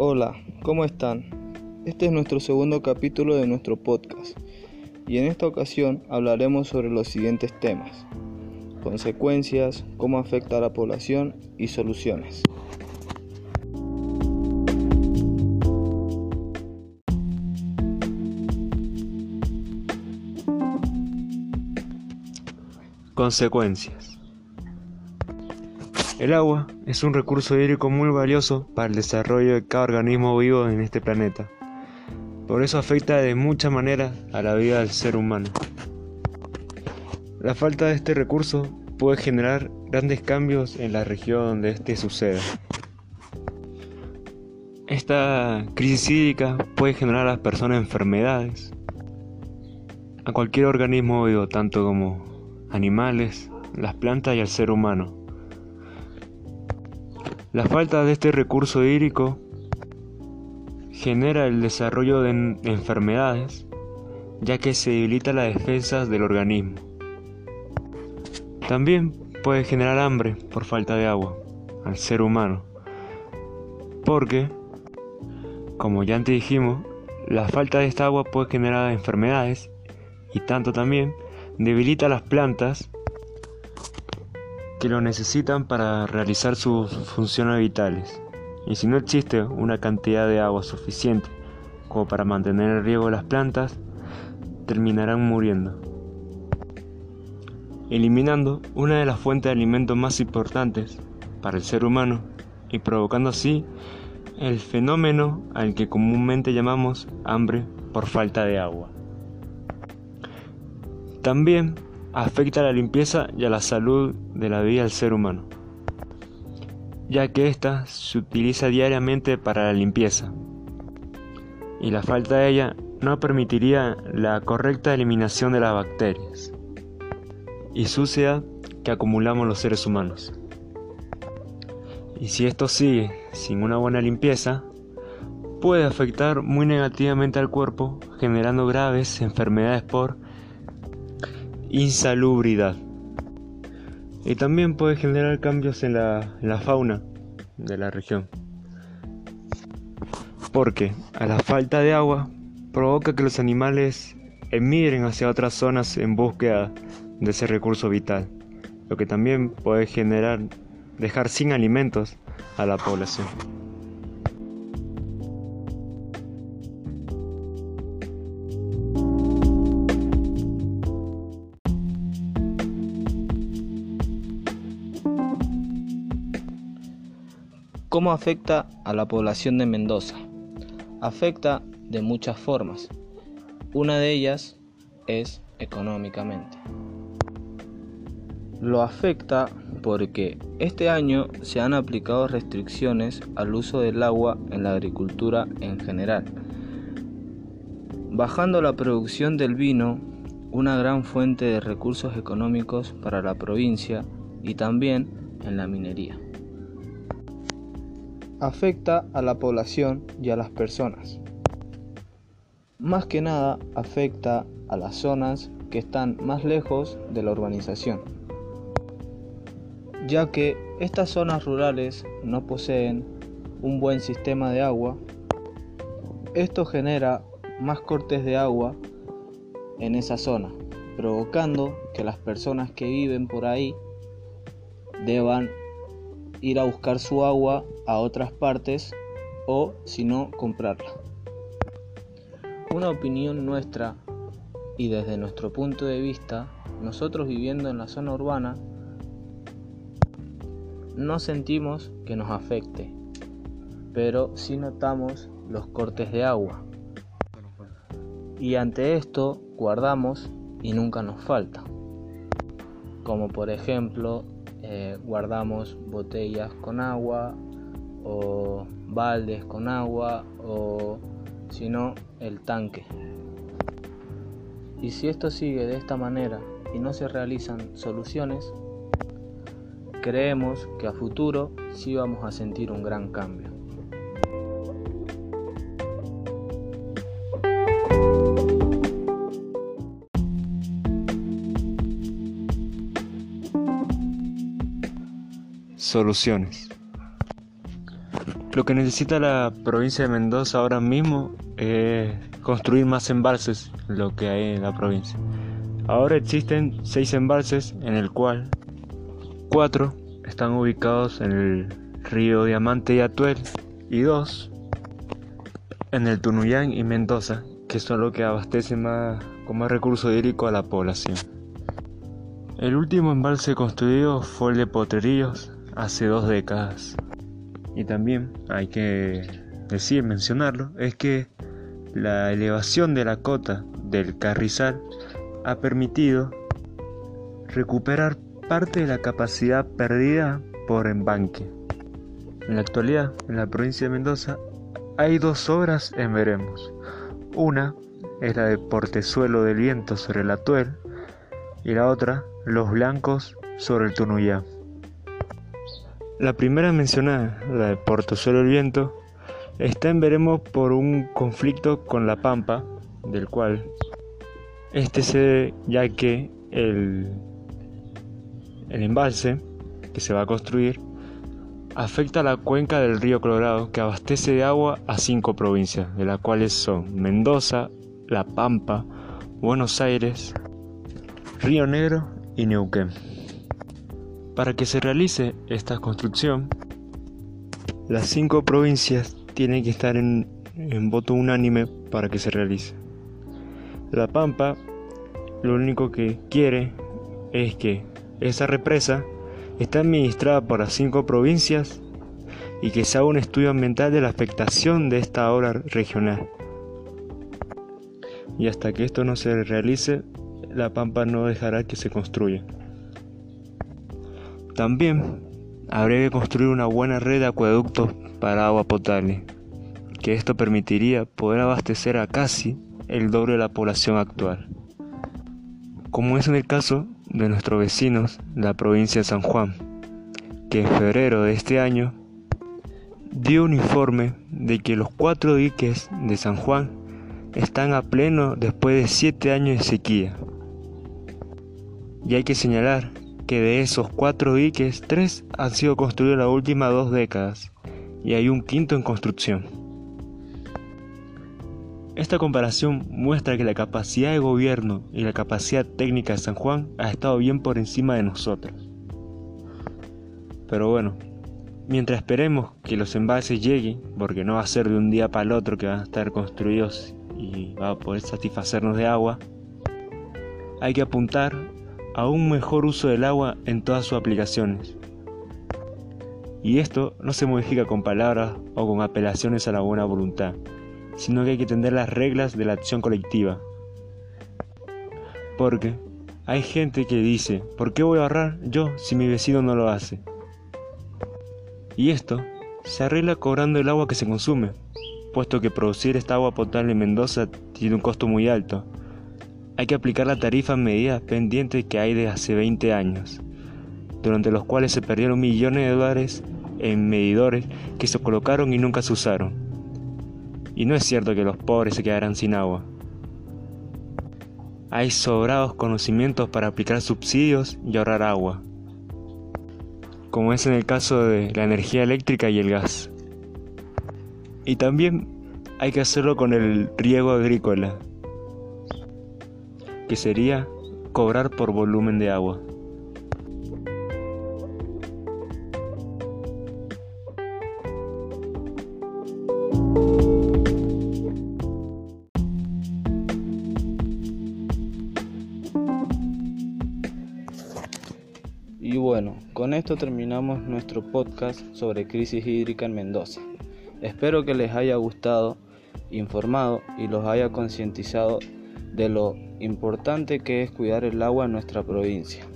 Hola, ¿cómo están? Este es nuestro segundo capítulo de nuestro podcast y en esta ocasión hablaremos sobre los siguientes temas. Consecuencias, cómo afecta a la población y soluciones. Consecuencias. El agua es un recurso hídrico muy valioso para el desarrollo de cada organismo vivo en este planeta. Por eso afecta de muchas maneras a la vida del ser humano. La falta de este recurso puede generar grandes cambios en la región donde este suceda. Esta crisis hídrica puede generar a las personas enfermedades, a cualquier organismo vivo, tanto como animales, las plantas y al ser humano. La falta de este recurso hídrico genera el desarrollo de enfermedades, ya que se debilita las defensas del organismo. También puede generar hambre por falta de agua al ser humano, porque, como ya antes dijimos, la falta de esta agua puede generar enfermedades y tanto también debilita las plantas que lo necesitan para realizar sus funciones vitales. Y si no existe una cantidad de agua suficiente como para mantener el riego de las plantas, terminarán muriendo. Eliminando una de las fuentes de alimentos más importantes para el ser humano y provocando así el fenómeno al que comúnmente llamamos hambre por falta de agua. También afecta a la limpieza y a la salud de la vida del ser humano, ya que ésta se utiliza diariamente para la limpieza, y la falta de ella no permitiría la correcta eliminación de las bacterias y suciedad que acumulamos los seres humanos. Y si esto sigue sin una buena limpieza, puede afectar muy negativamente al cuerpo, generando graves enfermedades por insalubridad. Y también puede generar cambios en la, fauna de la región. Porque a la falta de agua provoca que los animales emigren hacia otras zonas en búsqueda de ese recurso vital, lo que también puede generar dejar sin alimentos a la población. ¿Cómo afecta a la población de Mendoza? Afecta de muchas formas. Una de ellas es económicamente. Lo afecta porque este año se han aplicado restricciones al uso del agua en la agricultura en general, bajando la producción del vino, una gran fuente de recursos económicos para la provincia y también en la minería afecta a la población y a las personas. Más que nada afecta a las zonas que están más lejos de la urbanización, ya que estas zonas rurales no poseen un buen sistema de agua. Esto genera más cortes de agua en esa zona, provocando que las personas que viven por ahí deban ir a buscar su agua a otras partes o si no comprarla. Una opinión nuestra y desde nuestro punto de vista, nosotros viviendo en la zona urbana, no sentimos que nos afecte, pero sí notamos los cortes de agua. Y ante esto guardamos y nunca nos falta. Como por ejemplo eh, guardamos botellas con agua o baldes con agua o si no el tanque. Y si esto sigue de esta manera y no se realizan soluciones, creemos que a futuro sí vamos a sentir un gran cambio. Soluciones. Lo que necesita la provincia de Mendoza ahora mismo es construir más embalses, lo que hay en la provincia. Ahora existen seis embalses en el cual cuatro están ubicados en el río Diamante y Atuel y dos en el Tunuyán y Mendoza, que son los que abastecen más, con más recursos hídricos a la población. El último embalse construido fue el de Potrerillos hace dos décadas. Y también hay que decir, mencionarlo, es que la elevación de la cota del Carrizal ha permitido recuperar parte de la capacidad perdida por embanque. En la actualidad, en la provincia de Mendoza, hay dos obras en veremos. Una es la de Portezuelo del Viento sobre la Tuel y la otra, Los Blancos sobre el Tunuyá. La primera mencionada, la de Portezuelo del Viento, está en veremos por un conflicto con la Pampa, del cual este se ya que el, el embalse que se va a construir afecta a la cuenca del río Colorado que abastece de agua a cinco provincias, de las cuales son Mendoza, La Pampa, Buenos Aires, Río Negro y Neuquén. Para que se realice esta construcción, las cinco provincias tienen que estar en, voto unánime para que se realice. La Pampa lo único que quiere es que esa represa está administrada por las cinco provincias y que se haga un estudio ambiental de la afectación de esta obra regional. Y hasta que esto no se realice, la Pampa no dejará que se construya. También habría que construir una buena red de acueductos para agua potable, que esto permitiría poder abastecer a casi el doble de la población actual. Como es en el caso de nuestros vecinos, la provincia de San Juan, que en febrero de este año dio un informe de que los cuatro diques de San Juan están a pleno después de siete años de sequía. Y hay que señalar que de esos cuatro diques, tres han sido construidos en las últimas dos décadas y hay un quinto en construcción. Esta comparación muestra que la capacidad de gobierno y la capacidad técnica de San Juan ha estado bien por encima de nosotros. Pero bueno, mientras esperemos que los embalses lleguen, porque no va a ser de un día para el otro que van a estar construidos y va a poder satisfacernos de agua, hay que apuntar a un mejor uso del agua en todas sus aplicaciones. Y esto no se modifica con palabras o con apelaciones a la buena voluntad sino que hay que entender las reglas de la acción colectiva. Porque hay gente que dice, ¿por qué voy a ahorrar yo si mi vecino no lo hace? Y esto se arregla cobrando el agua que se consume, puesto que producir esta agua potable en Mendoza tiene un costo muy alto. Hay que aplicar la tarifa en medidas pendientes que hay de hace 20 años, durante los cuales se perdieron millones de dólares en medidores que se colocaron y nunca se usaron. Y no es cierto que los pobres se quedarán sin agua. Hay sobrados conocimientos para aplicar subsidios y ahorrar agua, como es en el caso de la energía eléctrica y el gas. Y también hay que hacerlo con el riego agrícola, que sería cobrar por volumen de agua. Y bueno, con esto terminamos nuestro podcast sobre crisis hídrica en Mendoza. Espero que les haya gustado, informado y los haya concientizado de lo importante que es cuidar el agua en nuestra provincia.